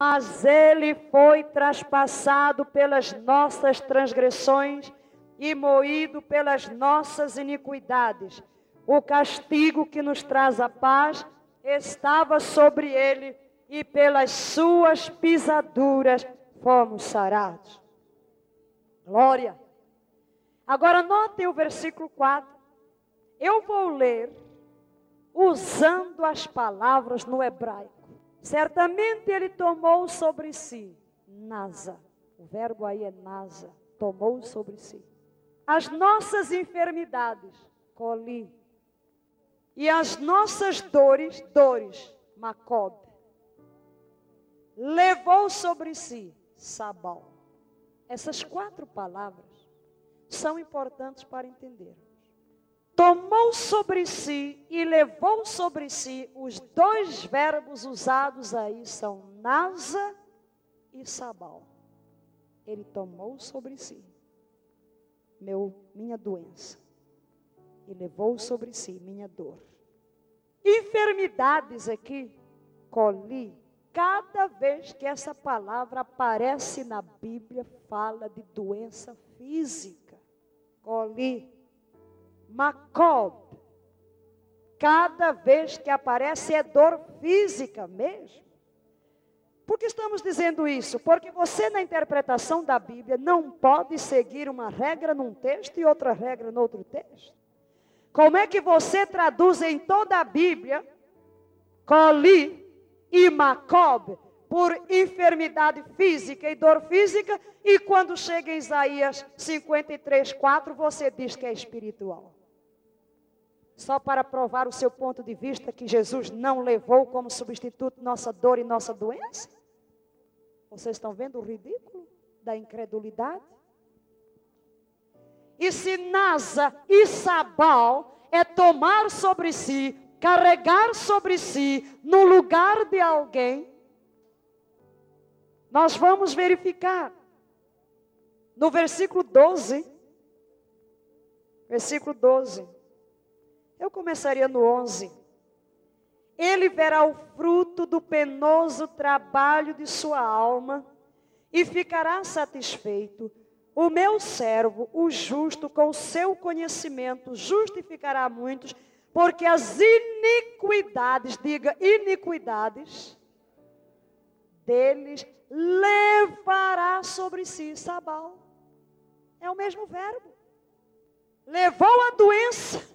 Mas ele foi traspassado pelas nossas transgressões e moído pelas nossas iniquidades. O castigo que nos traz a paz estava sobre ele, e pelas suas pisaduras fomos sarados. Glória. Agora notem o versículo 4. Eu vou ler usando as palavras no hebraico. Certamente ele tomou sobre si, nasa, o verbo aí é nasa, tomou sobre si, as nossas enfermidades, coli, e as nossas dores, dores, macob, levou sobre si, sabal. Essas quatro palavras são importantes para entender. Tomou sobre si e levou sobre si os dois verbos usados aí são nasa e sabal. Ele tomou sobre si meu minha doença e levou sobre si minha dor. Enfermidades aqui, coli, cada vez que essa palavra aparece na Bíblia, fala de doença física. Coli, macob. Cada vez que aparece é dor física mesmo. Por que estamos dizendo isso? Porque você, na interpretação da Bíblia, não pode seguir uma regra num texto e outra regra no outro texto. Como é que você traduz em toda a Bíblia coli e macob por enfermidade física e dor física e quando chega em Isaías 53, 4 você diz que é espiritual? Só para provar o seu ponto de vista que Jesus não levou como substituto nossa dor e nossa doença? Vocês estão vendo o ridículo da incredulidade? E se Nasa e Sabal é tomar sobre si, carregar sobre si, no lugar de alguém, nós vamos verificar. No versículo 12, versículo 12, eu começaria no 11. Ele verá o fruto do penoso trabalho de sua alma e ficará satisfeito o meu servo, o justo, com seu conhecimento, justificará muitos, porque as iniquidades, diga iniquidades, deles levará sobre si Sabal. É o mesmo verbo. Levou a doença,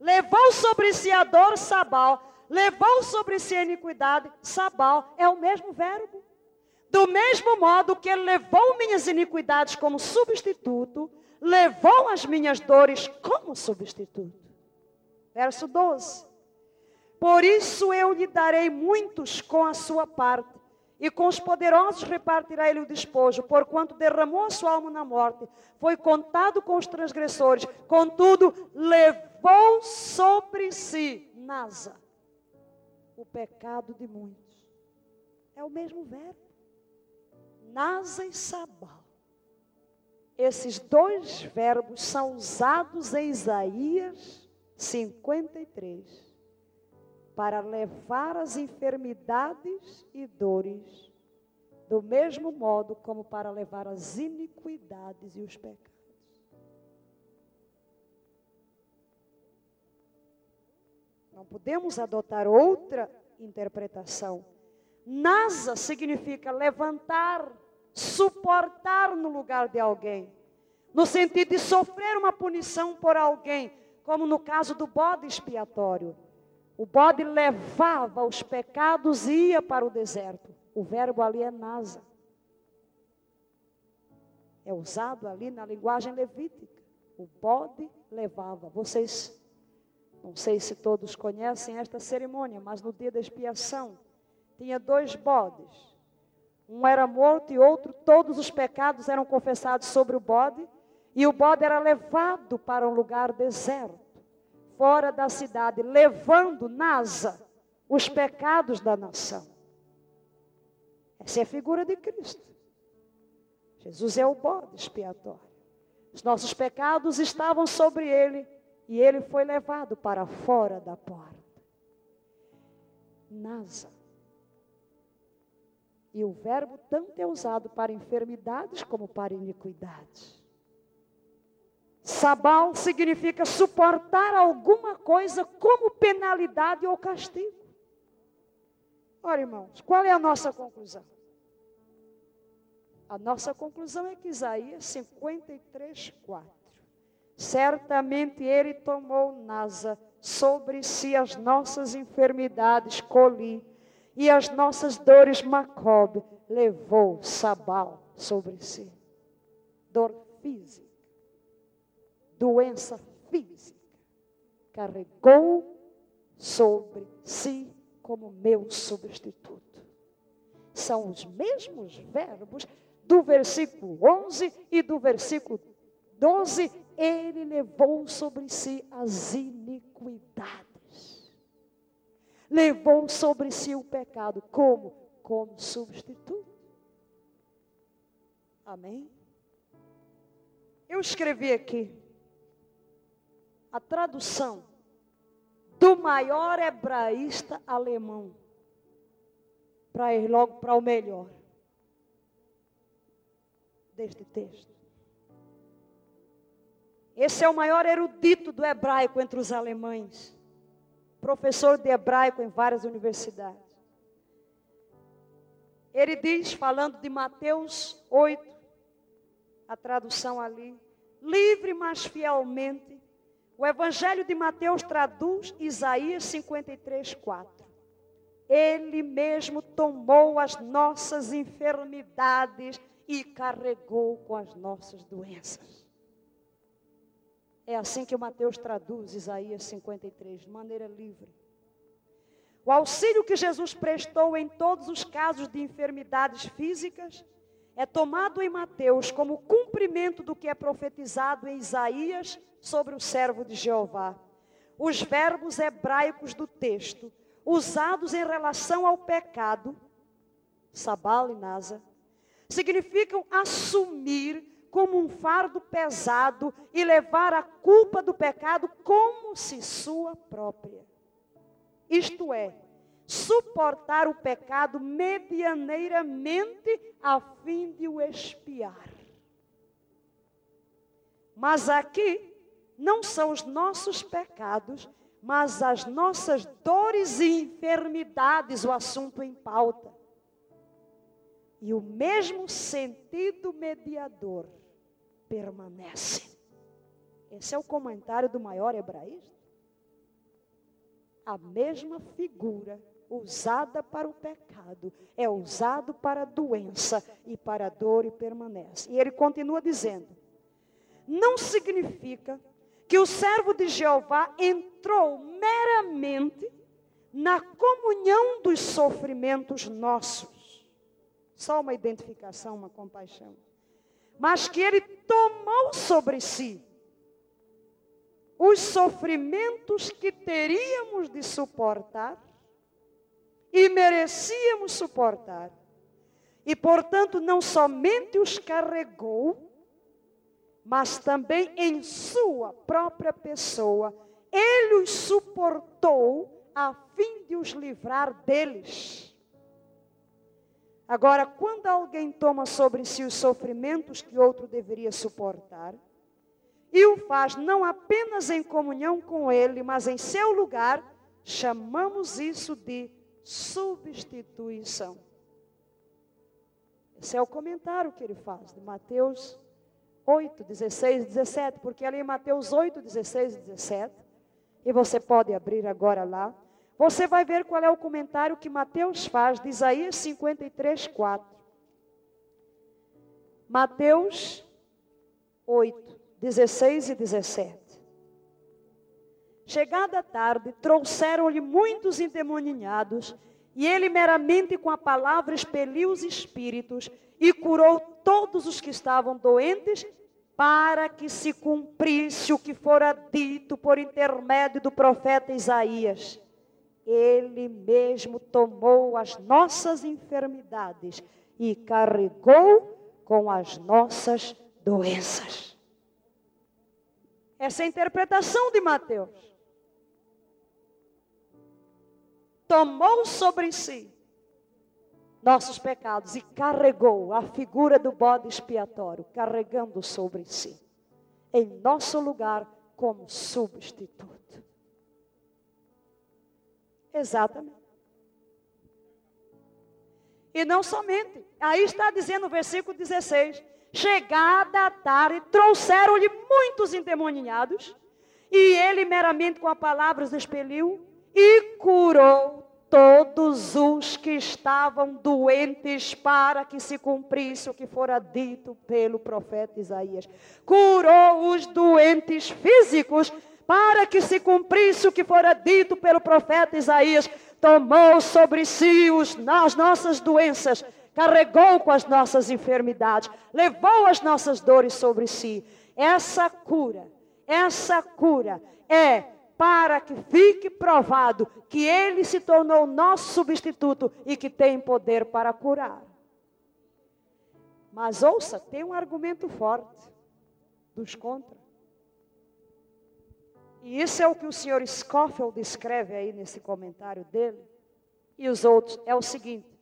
levou sobre si a dor, Sabal, levou sobre si a iniquidade, Sabal. É o mesmo verbo. Do mesmo modo que ele levou minhas iniquidades como substituto, levou as minhas dores como substituto. Verso 12. Por isso eu lhe darei muitos com a sua parte, e com os poderosos repartirá ele o despojo, porquanto derramou a sua alma na morte, foi contado com os transgressores, contudo levou sobre si, Nasa, o pecado de muitos. É o mesmo verbo. Nasa e Sabal. Esses dois verbos são usados em Isaías 53 para levar as enfermidades e dores, do mesmo modo como para levar as iniquidades e os pecados. Não podemos adotar outra interpretação. Nasa significa levantar suportar no lugar de alguém, no sentido de sofrer uma punição por alguém, como no caso do bode expiatório. O bode levava os pecados e ia para o deserto. O verbo ali é nasa. É usado ali na linguagem levítica. O bode levava. Vocês, não sei se todos conhecem esta cerimônia, mas no dia da expiação, tinha dois bodes um era morto e outro, todos os pecados eram confessados sobre o bode, e o bode era levado para um lugar deserto, fora da cidade, levando nasa os pecados da nação. Essa é a figura de Cristo. Jesus é o bode expiatório. Os nossos pecados estavam sobre ele e ele foi levado para fora da porta. Nasa E o verbo tanto é usado para enfermidades como para iniquidades. Sabal significa suportar alguma coisa como penalidade ou castigo. Ora, irmãos, qual é a nossa conclusão? A nossa conclusão é que Isaías 53, 4. Certamente ele tomou nasa sobre si as nossas enfermidades, coli, e as nossas dores, Macob, levou Sabal sobre si. Dor física doença física, carregou sobre si como meu substituto. São os mesmos verbos do versículo 11 e do versículo 12. Ele levou sobre si as iniquidades. Levou sobre si o pecado como? Como substituto. Amém? Eu escrevi aqui a tradução do maior hebraísta alemão para ir logo para o melhor deste texto. Esse é o maior erudito do hebraico entre os alemães, professor de hebraico em várias universidades. Ele diz, falando de Mateus 8, a tradução ali, livre, mas fielmente o Evangelho de Mateus traduz Isaías 53, 4. Ele mesmo tomou as nossas enfermidades e carregou com as nossas doenças. É assim que Mateus traduz Isaías 53, de maneira livre. O auxílio que Jesus prestou em todos os casos de enfermidades físicas é tomado em Mateus como cumprimento do que é profetizado em Isaías sobre o servo de Jeová. Os verbos hebraicos do texto, usados em relação ao pecado, sabal e nasa, significam assumir como um fardo pesado e levar a culpa do pecado como se sua própria. Isto é, suportar o pecado medianeiramente a fim de o expiar. Mas aqui não são os nossos pecados, mas as nossas dores e enfermidades o assunto em pauta. E o mesmo sentido mediador permanece. Esse é o comentário do maior hebraísta. A mesma figura usada para o pecado, é usado para a doença e para a dor e permanece. E ele continua dizendo: não significa que o servo de Jeová entrou meramente na comunhão dos sofrimentos nossos. Só uma identificação, uma compaixão. Mas que ele tomou sobre si os sofrimentos que teríamos de suportar e merecíamos suportar. E, portanto, não somente os carregou, mas também em sua própria pessoa, ele os suportou a fim de os livrar deles. Agora, quando alguém toma sobre si os sofrimentos que outro deveria suportar, e o faz não apenas em comunhão com ele, mas em seu lugar, chamamos isso de substituição. Esse é o comentário que ele faz de Mateus 8, 16 17, porque ali em Mateus 8, 16 e 17, e você pode abrir agora lá, você vai ver qual é o comentário que Mateus faz de Isaías 53, 4. Mateus 8, 16 e 17. Chegada a tarde, trouxeram-lhe muitos endemoninhados, e ele meramente com a palavra expeliu os espíritos e curou todos os que estavam doentes, para que se cumprisse o que fora dito por intermédio do profeta Isaías. Ele mesmo tomou as nossas enfermidades e carregou com as nossas doenças. Essa é a interpretação de Mateus. tomou sobre si nossos pecados e carregou a figura do bode expiatório, carregando sobre si, em nosso lugar, como substituto. Exatamente. E não somente, aí está dizendo o versículo 16: Chegada a tarde, trouxeram-lhe muitos endemoniados, e ele meramente com a palavra os expeliu e curou todos os que estavam doentes para que se cumprisse o que fora dito pelo profeta Isaías. Curou os doentes físicos para que se cumprisse o que fora dito pelo profeta Isaías. Tomou sobre si os, as nossas doenças, carregou com as nossas enfermidades, levou as nossas dores sobre si. Essa cura, essa cura é para que fique provado que ele se tornou nosso substituto e que tem poder para curar. Mas ouça, tem um argumento forte dos contra. E isso é o que o senhor Scofield descreve aí nesse comentário dele. E os outros é o seguinte: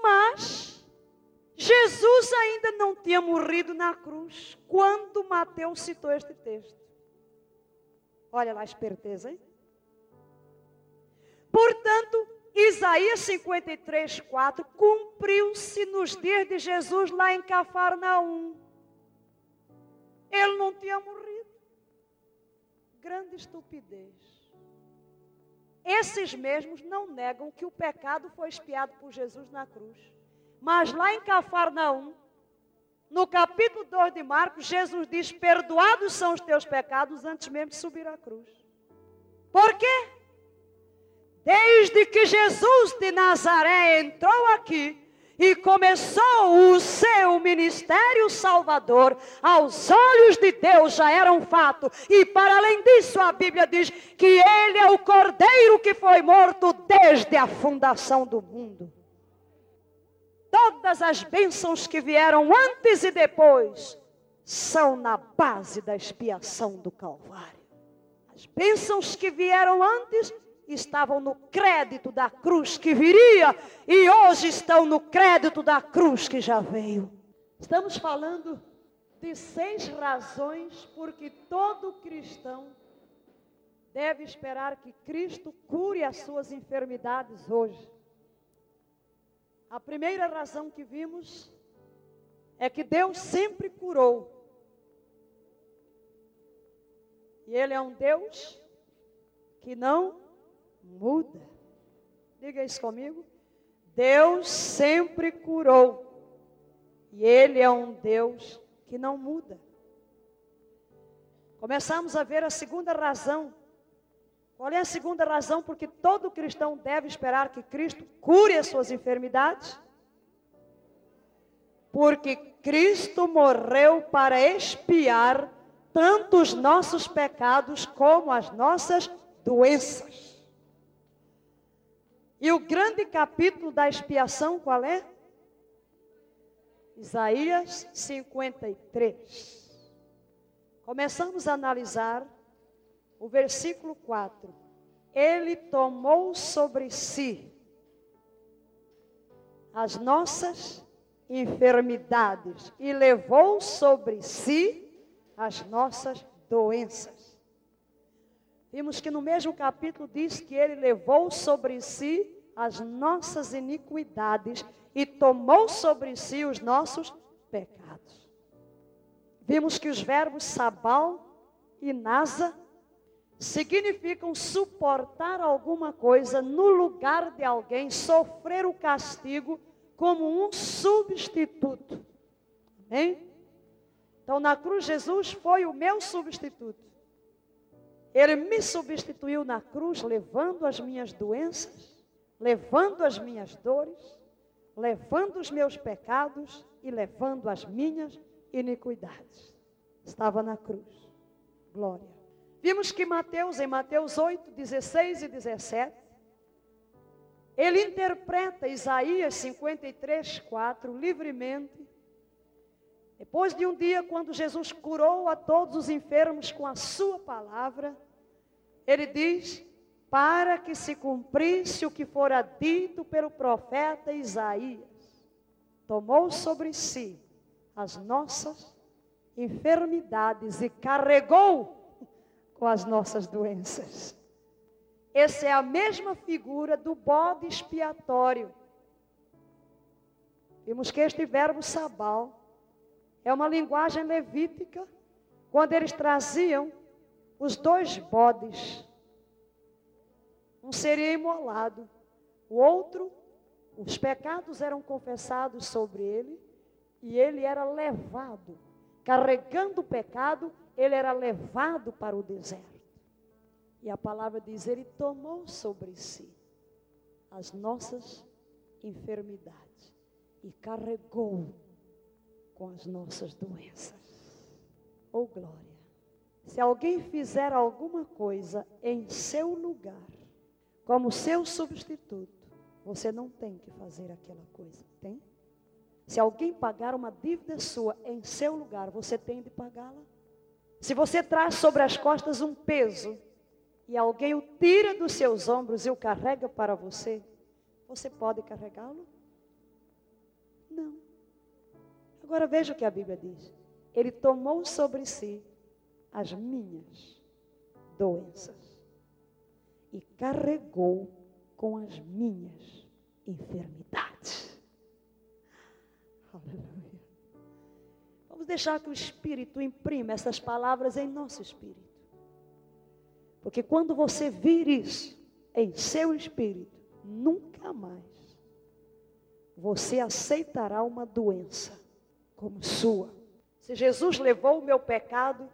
Mas Jesus ainda não tinha morrido na cruz quando Mateus citou este texto. Olha lá a esperteza, hein? Portanto, Isaías 53, 4 cumpriu-se nos dias de Jesus lá em Cafarnaum. Ele não tinha morrido. Grande estupidez. Esses mesmos não negam que o pecado foi expiado por Jesus na cruz. Mas lá em Cafarnaum, no capítulo 2 de Marcos, Jesus diz: Perdoados são os teus pecados antes mesmo de subir à cruz. Por quê? Desde que Jesus de Nazaré entrou aqui e começou o seu ministério salvador, aos olhos de Deus já era um fato. E para além disso, a Bíblia diz que ele é o cordeiro que foi morto desde a fundação do mundo todas as bênçãos que vieram antes e depois são na base da expiação do Calvário. As bênçãos que vieram antes estavam no crédito da cruz que viria e hoje estão no crédito da cruz que já veio. Estamos falando de seis razões porque todo cristão deve esperar que Cristo cure as suas enfermidades hoje. A primeira razão que vimos é que Deus sempre curou. E Ele é um Deus que não muda. Diga isso comigo. Deus sempre curou. E Ele é um Deus que não muda. Começamos a ver a segunda razão qual é a segunda razão porque todo cristão deve esperar que Cristo cure as suas enfermidades? Porque Cristo morreu para expiar tanto os nossos pecados como as nossas doenças. E o grande capítulo da expiação qual é? Isaías 53. Começamos a analisar o versículo 4. Ele tomou sobre si as nossas enfermidades e levou sobre si as nossas doenças. Vimos que no mesmo capítulo diz que ele levou sobre si as nossas iniquidades e tomou sobre si os nossos pecados. Vimos que os verbos sabal e nasa significam suportar alguma coisa no lugar de alguém, sofrer o castigo como um substituto. Hein? Então, na cruz, Jesus foi o meu substituto. Ele me substituiu na cruz, levando as minhas doenças, levando as minhas dores, levando os meus pecados e levando as minhas iniquidades. Estava na cruz. Glória. Vimos que Mateus, em Mateus 8, 16 e 17, ele interpreta Isaías 53, 4 livremente. Depois de um dia, quando Jesus curou a todos os enfermos com a sua palavra, ele diz para que se cumprisse o que fora dito pelo profeta Isaías. Tomou sobre si as nossas enfermidades e carregou com as nossas doenças. Essa é a mesma figura do bode expiatório. Vimos que este verbo sabal é uma linguagem levítica, quando eles traziam os dois bodes. Um seria imolado, o outro, os pecados eram confessados sobre ele, e ele era levado, carregando o pecado, ele era levado para o deserto. E a palavra diz: Ele tomou sobre si as nossas enfermidades e carregou com as nossas doenças. Oh glória! Se alguém fizer alguma coisa em seu lugar, como seu substituto, você não tem que fazer aquela coisa, tem? Se alguém pagar uma dívida sua em seu lugar, você tem de pagá-la? Se você traz sobre as costas um peso e alguém o tira dos seus ombros e o carrega para você, você pode carregá-lo? Não. Agora veja o que a Bíblia diz. Ele tomou sobre si as minhas doenças e carregou com as minhas enfermidades. Aleluia. Vamos deixar que o Espírito imprima essas palavras em nosso espírito. Porque quando você vir isso em seu espírito, nunca mais você aceitará uma doença como sua. Se Jesus levou o meu pecado,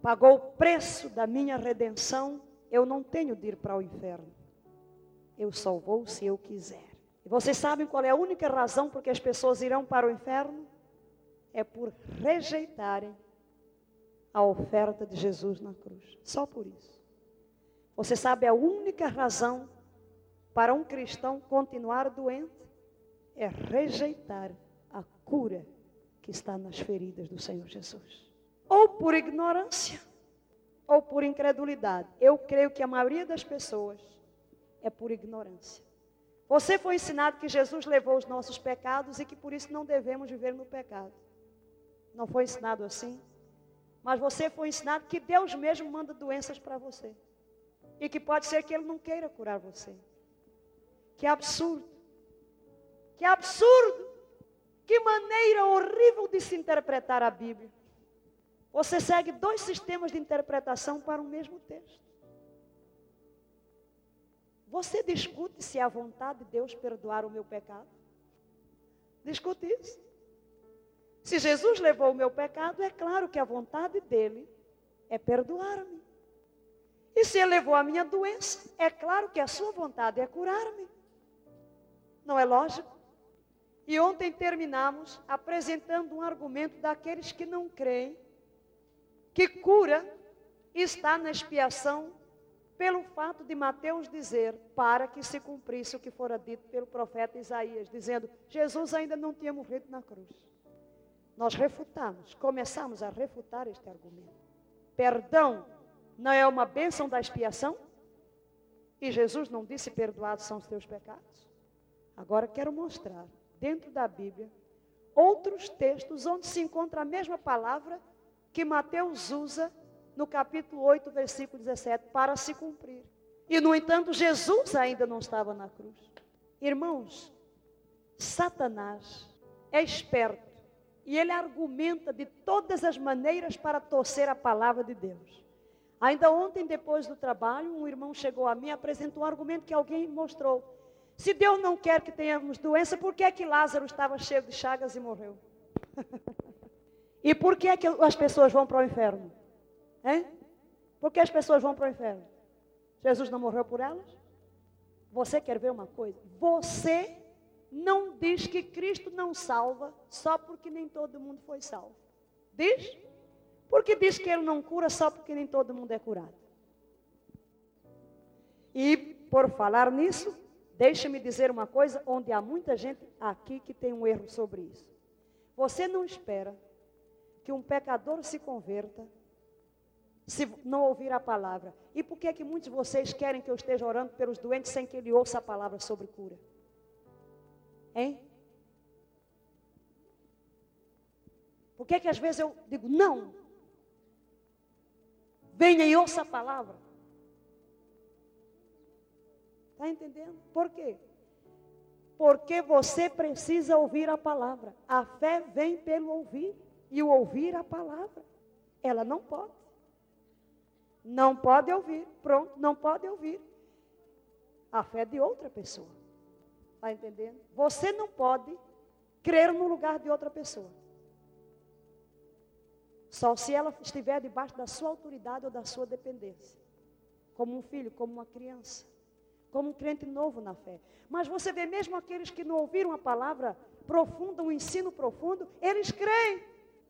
pagou o preço da minha redenção, eu não tenho de ir para o inferno. Eu só vou se eu quiser. E vocês sabem qual é a única razão por que as pessoas irão para o inferno? É por rejeitarem a oferta de Jesus na cruz. Só por isso. Você sabe a única razão para um cristão continuar doente é rejeitar a cura que está nas feridas do Senhor Jesus. Ou por ignorância, ou por incredulidade. Eu creio que a maioria das pessoas é por ignorância. Você foi ensinado que Jesus levou os nossos pecados e que por isso não devemos viver no pecado. Não foi ensinado assim? Mas você foi ensinado que Deus mesmo manda doenças para você. E que pode ser que Ele não queira curar você. Que absurdo. Que absurdo. Que maneira horrível de se interpretar a Bíblia. Você segue dois sistemas de interpretação para o mesmo texto. Você discute se é a vontade de Deus perdoar o meu pecado? Discute isso. Se Jesus levou o meu pecado, é claro que a vontade dele é perdoar-me. E se ele levou a minha doença, é claro que a sua vontade é curar-me. Não é lógico? E ontem terminamos apresentando um argumento daqueles que não creem que cura está na expiação pelo fato de Mateus dizer para que se cumprisse o que fora dito pelo profeta Isaías, dizendo: Jesus ainda não tinha morrido na cruz. Nós refutamos, começamos a refutar este argumento. Perdão não é uma bênção da expiação? E Jesus não disse: Perdoados são os teus pecados? Agora quero mostrar, dentro da Bíblia, outros textos onde se encontra a mesma palavra que Mateus usa no capítulo 8, versículo 17, para se cumprir. E, no entanto, Jesus ainda não estava na cruz. Irmãos, Satanás é esperto e ele argumenta de todas as maneiras para torcer a palavra de Deus. Ainda ontem, depois do trabalho, um irmão chegou a mim e apresentou um argumento que alguém mostrou. Se Deus não quer que tenhamos doença, por que é que Lázaro estava cheio de chagas e morreu? e por que é que as pessoas vão para o inferno? Hein? Por que as pessoas vão para o inferno? Jesus não morreu por elas? Você quer ver uma coisa? Você não diz que Cristo não salva só porque nem todo mundo foi salvo. Diz? Porque diz que ele não cura só porque nem todo mundo é curado. E por falar nisso, deixe-me dizer uma coisa onde há muita gente aqui que tem um erro sobre isso. Você não espera que um pecador se converta se não ouvir a palavra. E por que que muitos de vocês querem que eu esteja orando pelos doentes sem que ele ouça a palavra sobre cura? Hein? Por que que às vezes eu digo não? Venha e ouça a palavra. Está entendendo? Por quê? Porque você precisa ouvir a palavra. A fé vem pelo ouvir. E o ouvir a palavra. Ela não pode. Não pode ouvir. Pronto, não pode ouvir. A fé de outra pessoa. Está entendendo? Você não pode crer no lugar de outra pessoa. Só se ela estiver debaixo da sua autoridade ou da sua dependência. Como um filho, como uma criança. Como um crente novo na fé. Mas você vê mesmo aqueles que não ouviram a palavra profunda, um ensino profundo, eles creem.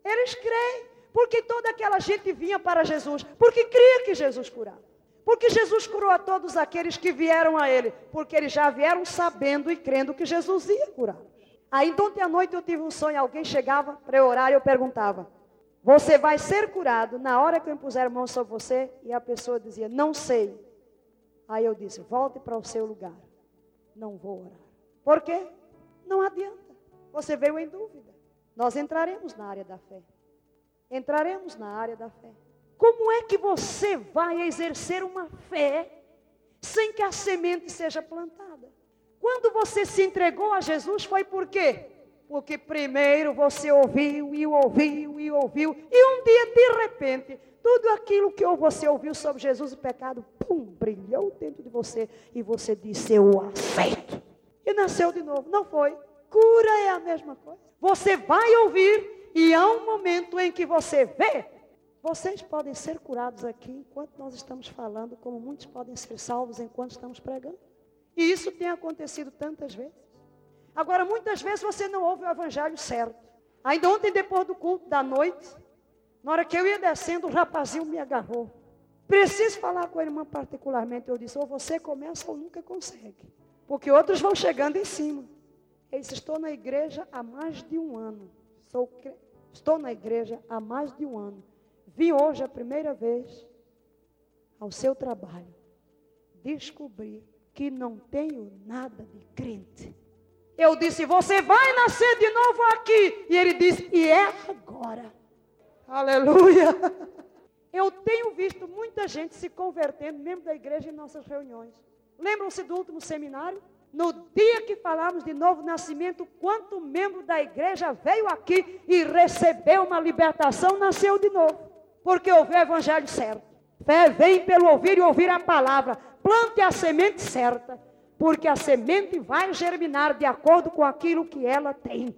Eles creem. Porque toda aquela gente vinha para Jesus. Porque cria que Jesus curava. Porque Jesus curou a todos aqueles que vieram a Ele. Porque eles já vieram sabendo e crendo que Jesus ia curar. Aí, ontem à noite eu tive um sonho. Alguém chegava para orar e eu perguntava: Você vai ser curado na hora que eu impuser a mão sobre você? E a pessoa dizia: Não sei. Aí eu disse: Volte para o seu lugar. Não vou orar. Por quê? Não adianta. Você veio em dúvida. Nós entraremos na área da fé. Entraremos na área da fé. Como é que você vai exercer uma fé sem que a semente seja plantada? Quando você se entregou a Jesus foi por quê? Porque primeiro você ouviu e ouviu e ouviu, e um dia de repente, tudo aquilo que você ouviu sobre Jesus e pecado, pum, brilhou dentro de você e você disse: Eu aceito. E nasceu de novo. Não foi. Cura é a mesma coisa. Você vai ouvir e há um momento em que você vê vocês podem ser curados aqui enquanto nós estamos falando, como muitos podem ser salvos enquanto estamos pregando. E isso tem acontecido tantas vezes. Agora, muitas vezes você não ouve o evangelho certo. Ainda ontem, depois do culto da noite, na hora que eu ia descendo, o rapazinho me agarrou. Preciso falar com a irmã particularmente. Eu disse: ou você começa ou nunca consegue. Porque outros vão chegando em cima. Eu disse: estou na igreja há mais de um ano. Sou, estou na igreja há mais de um ano. Vim hoje a primeira vez ao seu trabalho. Descobri que não tenho nada de crente. Eu disse: Você vai nascer de novo aqui. E ele disse: E é agora. Aleluia. Eu tenho visto muita gente se convertendo, membro da igreja, em nossas reuniões. Lembram-se do último seminário? No dia que falamos de novo nascimento, quanto membro da igreja veio aqui e recebeu uma libertação, nasceu de novo porque ouviu o evangelho certo. Fé vem pelo ouvir e ouvir a palavra. Plante a semente certa, porque a semente vai germinar de acordo com aquilo que ela tem.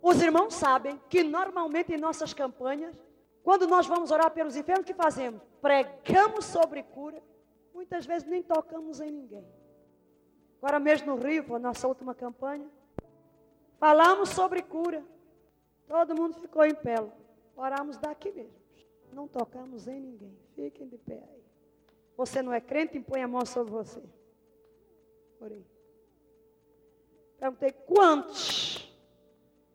Os irmãos sabem que normalmente em nossas campanhas, quando nós vamos orar pelos enfermos, o que fazemos? Pregamos sobre cura, muitas vezes nem tocamos em ninguém. Agora mesmo no Rio, foi a nossa última campanha, falamos sobre cura. Todo mundo ficou em pé. Oramos daqui mesmo. Não tocamos em ninguém. Fiquem de pé aí. Você não é crente? Impõe a mão sobre você. Orei. Perguntei quantos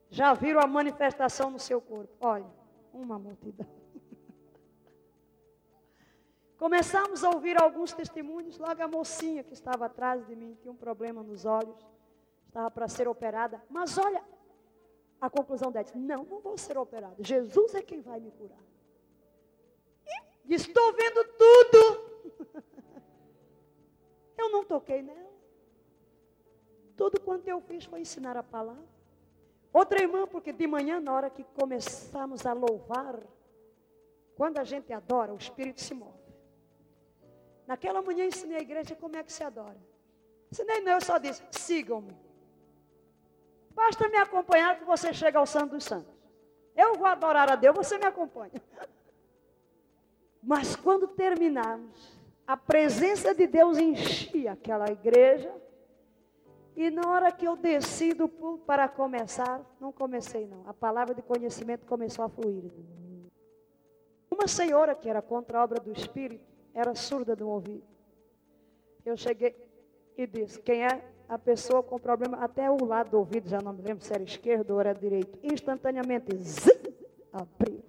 já viram a manifestação no seu corpo? Olha, uma multidão. Começamos a ouvir alguns testemunhos. Logo a mocinha que estava atrás de mim tinha um problema nos olhos, estava para ser operada. Mas olha, a conclusão dela: não, não vou ser operada. Jesus é quem vai me curar. Estou vendo tudo. Eu não toquei nela. Tudo quanto eu fiz foi ensinar a palavra. Outra irmã, porque de manhã, na hora que começamos a louvar, quando a gente adora, o Espírito se move. Naquela manhã ensinei a igreja como é que se adora. Ensinei não, eu só disse, sigam-me. Basta me acompanhar que você chega ao Santo dos Santos. Eu vou adorar a Deus, você me acompanha. Mas quando terminamos, a presença de Deus enchia aquela igreja. E na hora que eu desci do púlpito para começar, não comecei não. A palavra de conhecimento começou a fluir. Uma senhora que era contra a obra do Espírito, era surda do ouvido. Eu cheguei e disse: Quem é a pessoa com problema? Até o lado do ouvido, já não me lembro se era esquerdo ou era direito. Instantaneamente, zim, abriu.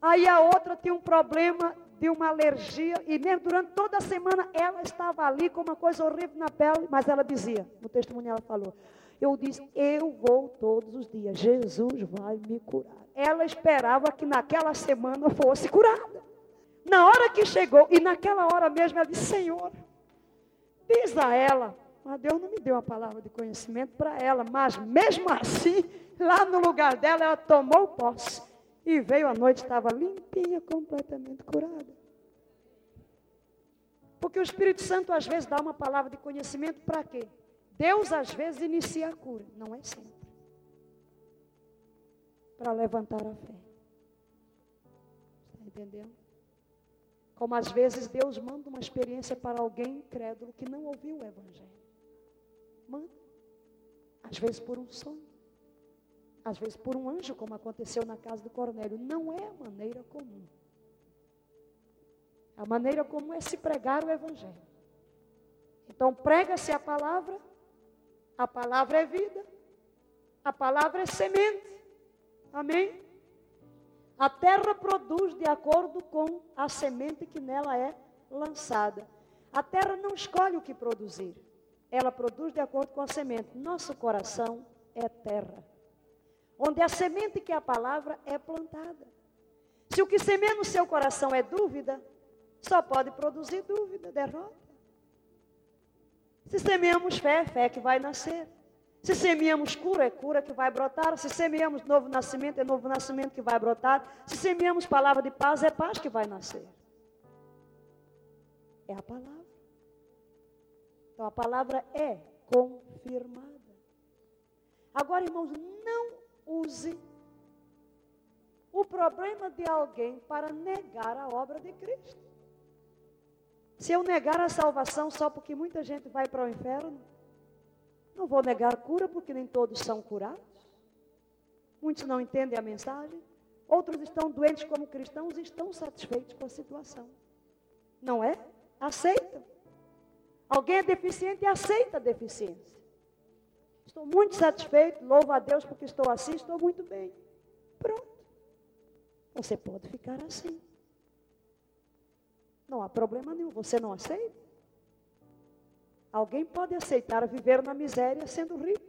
Aí a outra tinha um problema de uma alergia, e mesmo durante toda a semana ela estava ali com uma coisa horrível na pele, mas ela dizia, no testemunho ela falou, eu disse, eu vou todos os dias, Jesus vai me curar. Ela esperava que naquela semana fosse curada. Na hora que chegou, e naquela hora mesmo ela disse, Senhor, diz a ela, mas Deus não me deu uma palavra de conhecimento para ela, mas mesmo assim, lá no lugar dela, ela tomou posse. E veio à noite, estava limpinha, completamente curada. Porque o Espírito Santo às vezes dá uma palavra de conhecimento para quê? Deus às vezes inicia a cura, não é sempre. Para levantar a fé. Está entendendo? Como às vezes Deus manda uma experiência para alguém incrédulo que não ouviu o Evangelho. Manda. Às vezes por um sonho às vezes por um anjo, como aconteceu na casa do Cornélio. Não é a maneira comum. A maneira comum é se pregar o Evangelho. Então, prega-se a palavra, a palavra é vida, a palavra é semente. Amém? A terra produz de acordo com a semente que nela é lançada. A terra não escolhe o que produzir, ela produz de acordo com a semente. Nosso coração é terra onde a semente que é a palavra é plantada. Se o que semeia no seu coração é dúvida, só pode produzir dúvida, derrota. Se semeamos fé, fé que vai nascer. Se semeamos cura, é cura que vai brotar. Se semeamos novo nascimento, é novo nascimento que vai brotar. Se semeamos palavra de paz, é paz que vai nascer. É a palavra. Então a palavra é confirmada. Agora, irmãos, não use o problema de alguém para negar a obra de Cristo. Se eu negar a salvação só porque muita gente vai para o inferno, não vou negar cura porque nem todos são curados. Muitos não entendem a mensagem. Outros estão doentes como cristãos e estão satisfeitos com a situação. Não é? Aceitam. Alguém é deficiente e aceita a deficiência. Estou muito satisfeito, louvo a Deus porque estou assim, estou muito bem. Pronto. Você pode ficar assim. Não há problema nenhum. Você não aceita? Alguém pode aceitar viver na miséria sendo rico.